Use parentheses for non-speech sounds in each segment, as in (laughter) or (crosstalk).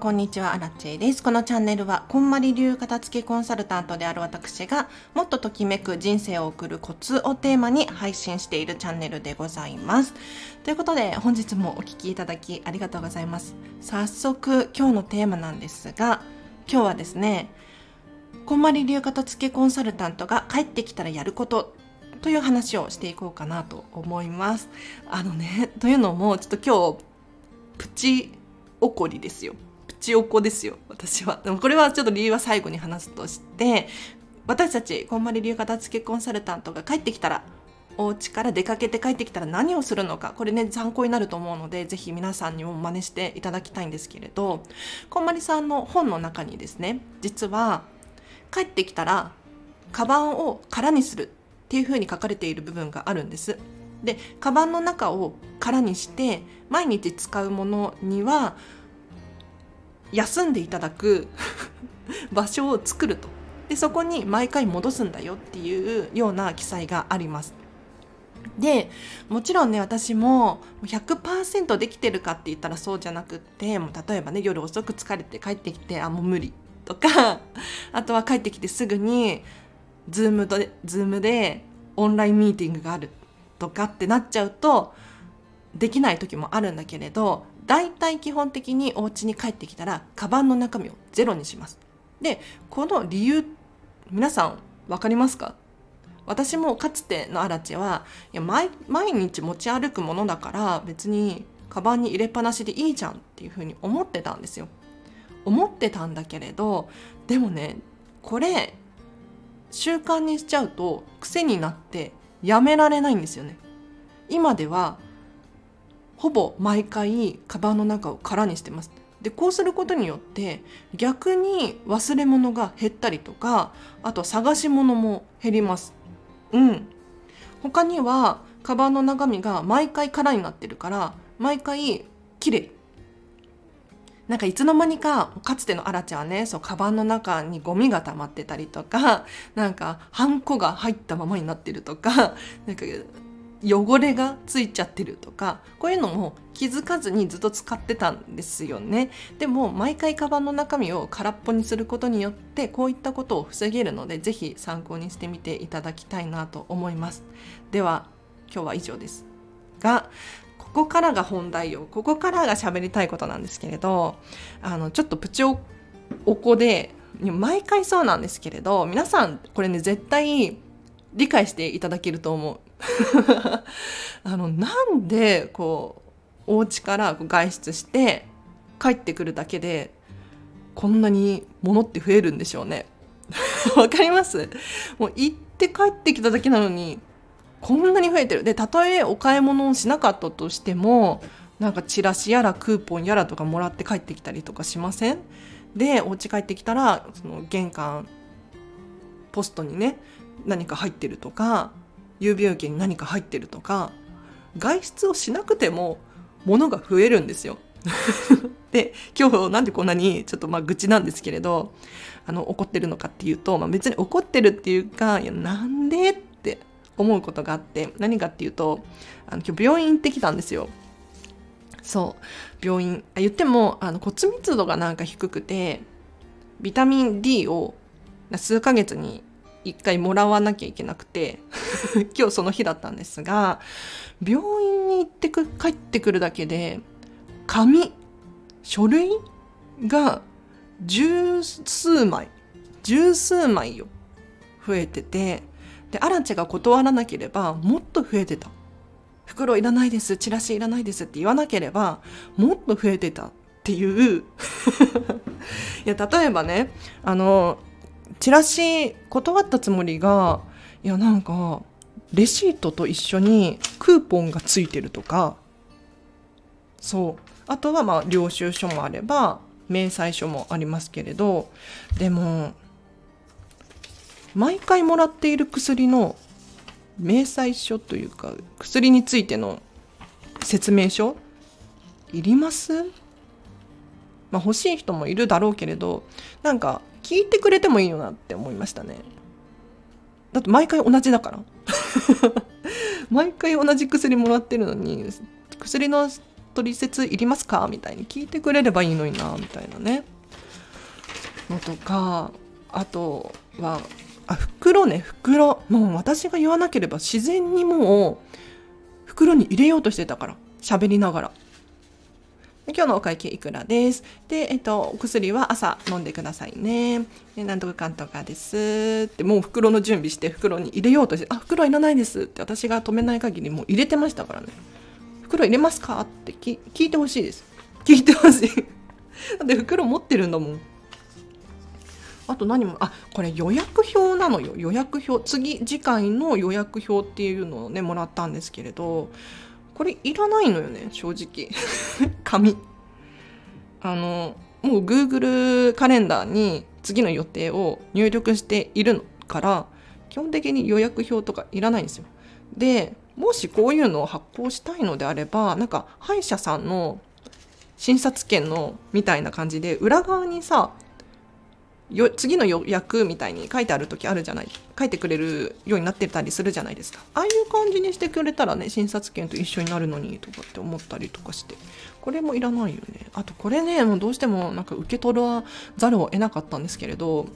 こんにちは、アラチェです。このチャンネルは、こんまり流片付けコンサルタントである私が、もっとときめく人生を送るコツをテーマに配信しているチャンネルでございます。ということで、本日もお聴きいただきありがとうございます。早速、今日のテーマなんですが、今日はですね、こんまり流片付けコンサルタントが帰ってきたらやることという話をしていこうかなと思います。あのね、というのも、ちょっと今日、プチ怒りですよ。ちおこですよ。私は。でもこれはちょっと理由は最後に話すとして私たちこんまり流片付けコンサルタントが帰ってきたらお家から出かけて帰ってきたら何をするのかこれね参考になると思うのでぜひ皆さんにも真似していただきたいんですけれどこんまりさんの本の中にですね実は帰ってきたらカバンを空にするっていうふうに書かれている部分があるんです。でカバンの中を空にして毎日使うものには休んでいただく (laughs) 場所を作ると。でそこに毎回戻すんだよっていうような記載があります。でもちろんね私も100%できてるかって言ったらそうじゃなくってもう例えばね夜遅く疲れて帰ってきてあもう無理とか (laughs) あとは帰ってきてすぐに Zoom で Zoom でオンラインミーティングがあるとかってなっちゃうとできない時もあるんだけれど大体基本的にお家に帰ってきたらカバンの中身をゼロにします。でこの理由皆さん分かりますか？私もかつてのアラチェはいや毎毎日持ち歩くものだから別にカバンに入れっぱなしでいいじゃんっていうふうに思ってたんですよ。思ってたんだけれどでもねこれ習慣にしちゃうと癖になってやめられないんですよね。今ではほぼ毎回カバンの中を空にしてます。でこうすることによって逆に忘れ物が減ったりとかあと探し物も減ります。うん。他にはカバンの中身が毎回空になってるから毎回綺麗なんかいつの間にかかつてのアラちゃんはねそうカバンの中にゴミが溜まってたりとかなんかハンコが入ったままになってるとかなんか汚れがついちゃってるとかこういうのも気づかずにずっと使ってたんですよね。でも毎回カバンの中身を空っぽにすることによってこういったことを防げるので是非参考にしてみていただきたいなと思います。では今日は以上です。がここからが本題よ。ここからが喋りたいことなんですけれどあのちょっとプチおおこで毎回そうなんですけれど皆さんこれね絶対理解していただけると思う。(laughs) あのなんでこうお家から外出して帰ってくるだけでこんなに物って増えるんでしょうね？(laughs) わかります？もう行って帰ってきただけなのにこんなに増えてる。でたとえお買い物をしなかったとしてもなんかチラシやらクーポンやらとかもらって帰ってきたりとかしません？でお家帰ってきたらその玄関ポストにね何か入ってるとか郵便受けに何か入ってるとか外出をしなくても物が増えるんですよ。(laughs) で今日なんでこんなにちょっとまあ愚痴なんですけれどあの怒ってるのかっていうと、まあ、別に怒ってるっていうかいやなんでって思うことがあって何かっていうとあの今日病院行ってきたんですよ。そう病院あ言ってもあの骨密度がなんか低くてビタミン D を数ヶ月に一回もらわなきゃいけなくて (laughs) 今日その日だったんですが病院に行ってく帰ってくるだけで紙書類が十数枚十数枚よ増えててでアラチェが断らなければもっと増えてた。袋いらないですチラシいらないですって言わなければもっと増えてたっていう。(laughs) いや例えばねあのチラシ断ったつもりがいやなんかレシートと一緒にクーポンがついてるとか。そう。あとはまあ領収書もあれば明細書もありますけれど。でも毎回もらっている薬の明細書というか薬についての説明書？いります？まあ欲しい人もいるだろうけれどなんか聞いてくれてもいいよなって思いましたね。だって毎回同じだから。(laughs) 毎回同じ薬もらってるのに薬の取説いりますか？みたいに聞いてくれればいいのになみたいなね。のとかあとはあ袋ね袋。もう私が言わなければ自然にもう袋に入れようとしてたから喋りながら。今日のお会計いくらです？で、えっと、お薬は朝飲んでくださいね。で、なんとかかんとかです。って、もう袋の準備して袋に入れようとして、あ、袋いらないですって私が止めない限りもう入れてましたからね。袋入れますか？って聞いてほしいです。聞いてほしい。(laughs) だって袋持ってるんだもん。あと何も、あ、これ予約表なのよ。予約表。次、次回の予約表っていうのをね、もらったんですけれど、これいらないのよね正直。(laughs) 紙。あのもう Google カレンダーに次の予定を入力しているから基本的に予約表とかいらないんですよ。でもしこういうのを発行したいのであればなんか歯医者さんの診察券のみたいな感じで裏側にさよ次の予約みたいに書いてある時あるじゃない。書いてくれるようになってたりするじゃないですか。ああいう感じにしてくれたらね診察券と一緒になるのにとかって思ったりとかして。これもいらないよね。あとこれねもうどうしてもなんか受け取らざるを得なかったんですけれど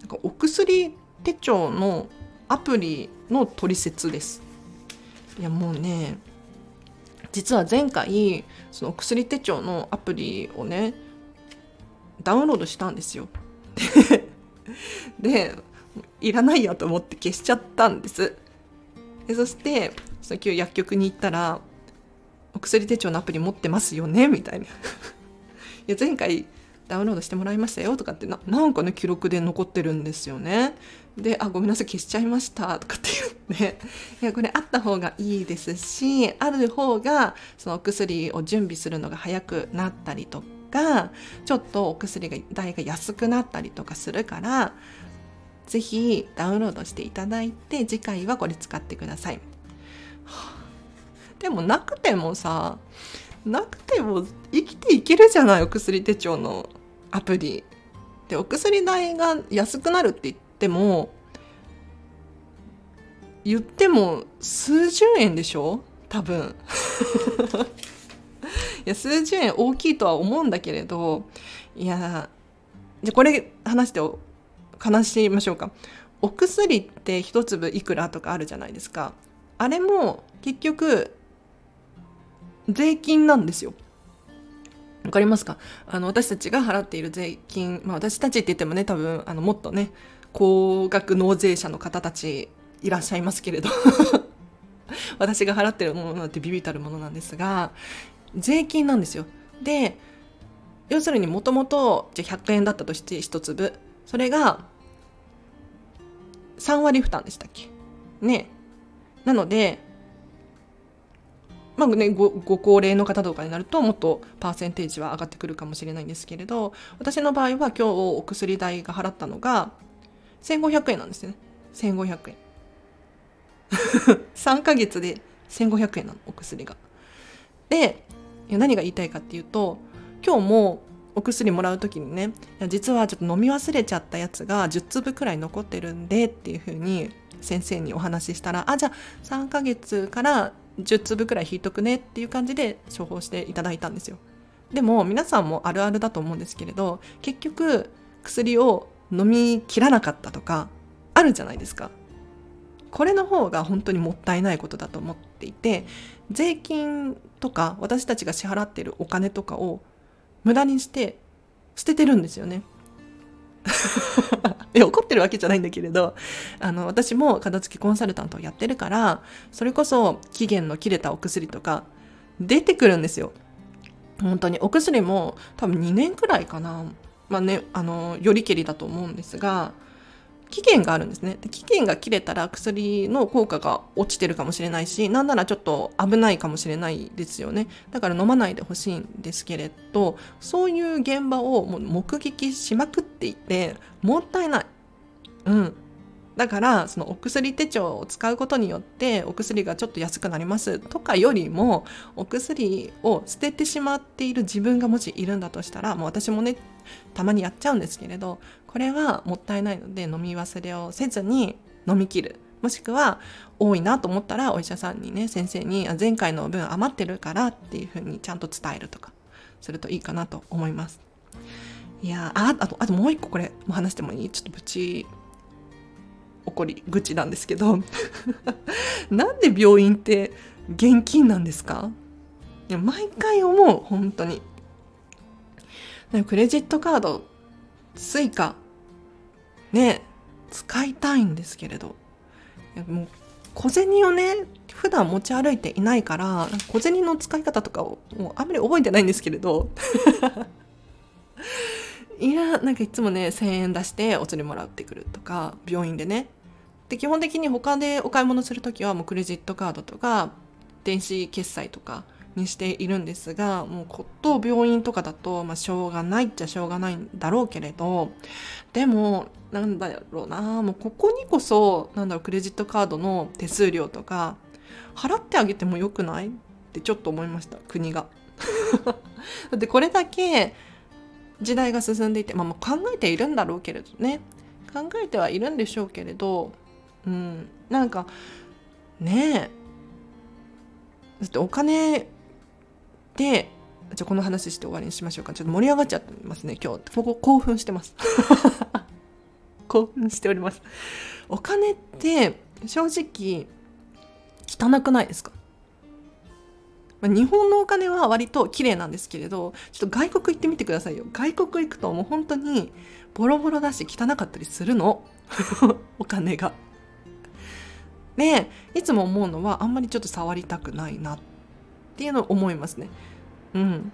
なんかお薬手帳のアプリの取説です。いやもうね実は前回その薬手帳のアプリをねダウンロードしたんですよ。(laughs) でいらないやと思って消しちゃったんです。でそしてその今日薬局に行ったら「お薬手帳のアプリ持ってますよね」みたいな「(laughs) いや前回ダウンロードしてもらいましたよ」とかってななんかね記録で残ってるんですよね。で「あごめんなさい消しちゃいました」とかって言って。いやこれあった方がいいですしある方がそのお薬を準備するのが早くなったりとかちょっとお薬が代が安くなったりとかするから是非ダウンロードしていただいて次回はこれ使ってください。でもなくてもさなくても生きていけるじゃないお薬手帳のアプリ。でお薬代が安くなるって言っても言っても数十円でしょ？多分や数十円大きいとは思うんだけれどいやじゃこれ話して話しましょうか。お薬って一粒いくらとかあるじゃないですか。あれも結局税金なんですよ。わかりますか？あの私たちが払っている税金、まあ、私たちって言ってもね多分あのもっとね高額納税者の方たちいらっしゃいますけれど。(laughs) 私が払ってるものなんてビビたるものなんですが税金なんですよ。で要するにもともと100円だったとして1粒。それが3割負担でしたっけ？ね。なのでまあねごご高齢の方とかになるともっとパーセンテージは上がってくるかもしれないんですけれど私の場合は今日お薬代が払ったのが1500円なんですよね。1500円。(laughs) 3ヶ月で1500円なのお薬が。で何が言いたいかっていうと今日もお薬もらう時にね実はちょっと飲み忘れちゃったやつが10粒くらい残ってるんでっていう風に先生にお話ししたらあじゃあ3ヶ月から10粒くらい引いとくねっていう感じで処方していただいたんですよ。でも皆さんもあるあるだと思うんですけれど結局薬を飲み切らなかったとかあるじゃないですか。これの方が本当にもったいないことだと思っていて税金とか私たちが支払っているお金とかを無駄にして捨ててるんですよね。(laughs) いや怒ってるわけじゃないんだけれどあの私も片付けコンサルタントをやってるからそれこそ期限の切れたお薬とか出てくるんですよ。本当にお薬も多分2年くらいかなまあねあのよりけりだと思うんですが期限があるんですね。で期限が切れたら薬の効果が落ちてるかもしれないしなんならちょっと危ないかもしれないですよね。だから飲まないでほしいんですけれどそういう現場をもう目撃しまくっていてもったいない。うん。だからそのお薬手帳を使うことによってお薬がちょっと安くなりますとかよりもお薬を捨ててしまっている自分がもしいるんだとしたらもう私もねたまにやっちゃうんですけれどこれはもったいないので飲み忘れをせずに飲み切る。もしくは多いなと思ったらお医者さんにね先生に前回の分余ってるからっていうふうにちゃんと伝えるとかするといいかなと思います。いやああとあともう一個これも話してもいい？ちょっとプチ怒り愚痴なんですけど。(laughs) なんで病院って現金なんですか？いや毎回思う本当に。クレジットカードスイカね使いたいんですけれど。もう小銭をね普段持ち歩いていないから小銭の使い方とかをもうあんまり覚えてないんですけれど。(laughs) いやなんかいつもね1,000円出してお釣りもらってくるとか病院でね。で基本的に他でお買い物する時はもうクレジットカードとか電子決済とかにしているんですがもう骨董病院とかだと、まあ、しょうがないっちゃしょうがないんだろうけれどでもなんだろうなもうここにこそなんだろうクレジットカードの手数料とか払ってあげてもよくない？ってちょっと思いました国が。(laughs) だってこれだけ時代が進んでいて、まあ、考えているんだろうけれどね。考えてはいるんでしょうけれどうん、なんかねえ。だってお金でじゃあこの話して終わりにしましょうか。ちょっと盛り上がっちゃってますね今日。ここ興奮してます。(laughs) 興奮しております。お金って正直汚くないですか？まあ、日本のお金は割と綺麗なんですけれどちょっと外国行ってみてくださいよ。外国行くともう本当にボロボロだし汚かったりするの？(laughs) お金が。でいつも思うのはあんまりちょっと触りたくないなっっていうのを思いますね。うん、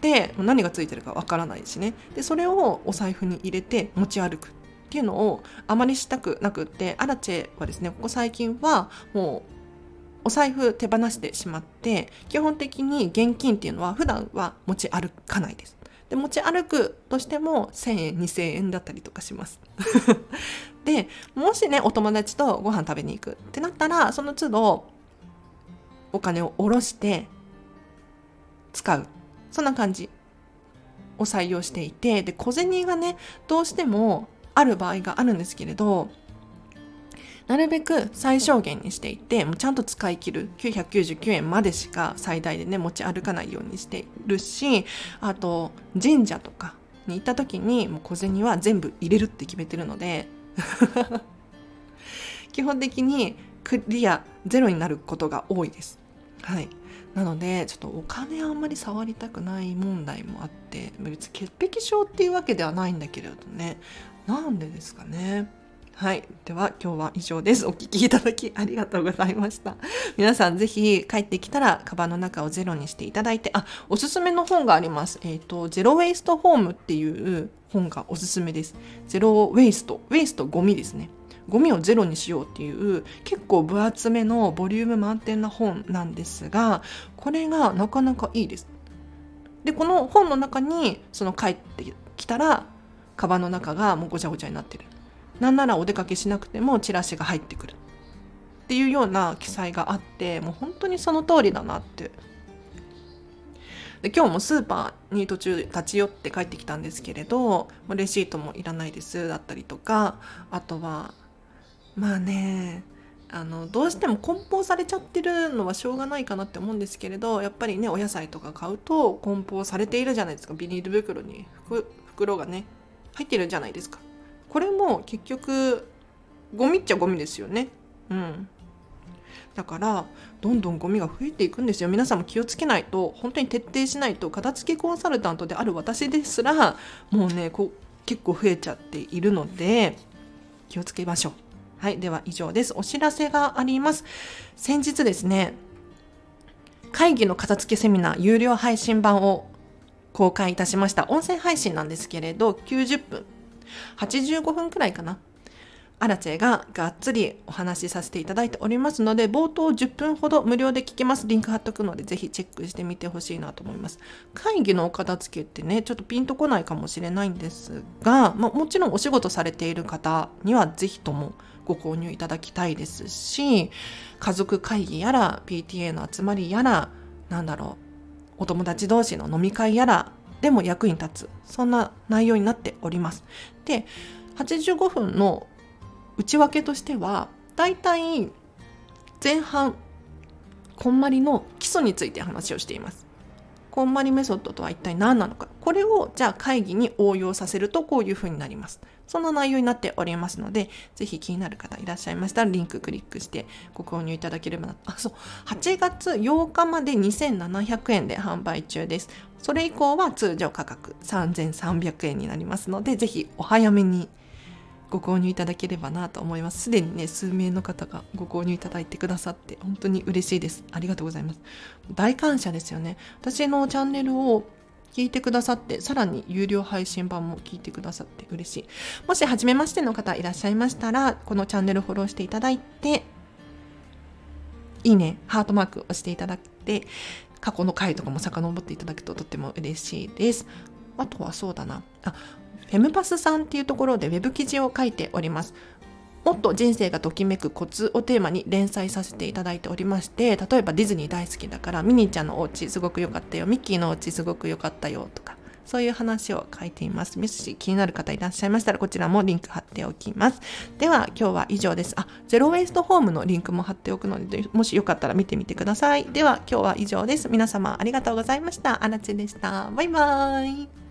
で何がついてるかわからないしねでそれをお財布に入れて持ち歩くっていうのをあまりしたくなくってアラチェはですねここ最近はもうお財布手放してしまって基本的に現金っていうのは普段は持ち歩かないです。で持ち歩くとしても1,000円2,000円だったりとかします。(laughs) でもしねお友達とご飯食べに行くってなったらその都度お金を下ろして使うそんな感じを採用していてで小銭がねどうしてもある場合があるんですけれどなるべく最小限にしていてもうちゃんと使い切る999円までしか最大でね持ち歩かないようにしているしあと神社とかに行った時にもう小銭は全部入れるって決めてるので (laughs) 基本的にクリアゼロになることが多いです。はい。なのでちょっとお金あんまり触りたくない問題もあって別に潔癖症っていうわけではないんだけれどねなんでですかねはい。では、今日は以上です。お聞きいただきありがとうございました。皆さん、ぜひ帰ってきたら、カバンの中をゼロにしていただいて、あ、おすすめの本があります。えっ、ー、と、ゼロウェイストホームっていう本がおすすめです。ゼロウェイスト。ウェイスト、ゴミですね。ゴミをゼロにしようっていう結構分厚めのボリューム満点な本なんですがこれがなかなかいいです。でこの本の中にその帰ってきたらカバンの中がもうごちゃごちゃになってるなんならお出かけしなくてもチラシが入ってくるっていうような記載があってもう本当にその通りだなってで今日もスーパーに途中立ち寄って帰ってきたんですけれどレシートもいらないですだったりとかあとはまあねあのどうしても梱包されちゃってるのはしょうがないかなって思うんですけれどやっぱりねお野菜とか買うと梱包されているじゃないですか。ビニール袋に袋がね入ってるじゃないですか。これも結局ゴミっちゃゴミですよね。うん。だからどんどんゴミが増えていくんですよ。皆さんも気をつけないと本当に徹底しないと片付けコンサルタントである私ですらもうねこう結構増えちゃっているので気をつけましょう。はいでは以上ですお知らせがあります先日ですね会議の片付けセミナー有料配信版を公開いたしました音声配信なんですけれど90分85分くらいかな。アラチェががっつりお話しさせていただいておりますので、冒頭10分ほど無料で聞けます。リンク貼っとくので、ぜひチェックしてみてほしいなと思います。会議のお片付けってね、ちょっとピンとこないかもしれないんですが、まあ、もちろんお仕事されている方にはぜひともご購入いただきたいですし、家族会議やら、PTA の集まりやら、なんだろう、お友達同士の飲み会やら、でも役に立つそんな内容になっております。で85分の内訳としてはだいたい前半こんまりの基礎について話をしていますこんまりメソッドとは一体何なのか。これをじゃあ会議に応用させるとこういうふうになります。そんな内容になっておりますのでぜひ気になる方いらっしゃいましたらリンククリックしてご購入いただければなあそう。8月8日まで2700円で販売中です。それ以降は通常価格3300円になりますのでぜひお早めにご購入いただければなと思います。すでにね、数名の方がご購入いただいてくださって、本当に嬉しいです。ありがとうございます。大感謝ですよね。私のチャンネルを聞いてくださって、さらに有料配信版も聞いてくださって嬉しい。もし初めましての方いらっしゃいましたら、このチャンネルフォローしていただいて、いいね、ハートマーク押していただいて、過去の回とかも遡っていただくととっても嬉しいです。あとはそうだな。あ、フェムパスさんっていうところでウェブ記事を書いております。もっと人生がときめくコツをテーマに連載させていただいておりまして例えばディズニー大好きだからミニーちゃんのお家すごく良かったよミッキーのお家すごく良かったよとかそういう話を書いています。もし気になる方いらっしゃいましたらこちらもリンク貼っておきます。では今日は以上です。あ、ゼロウェイストホームのリンクも貼っておくのでもしよかったら見てみてください。では今日は以上です。皆様ありがとうございました。あらちでした。バイバーイ。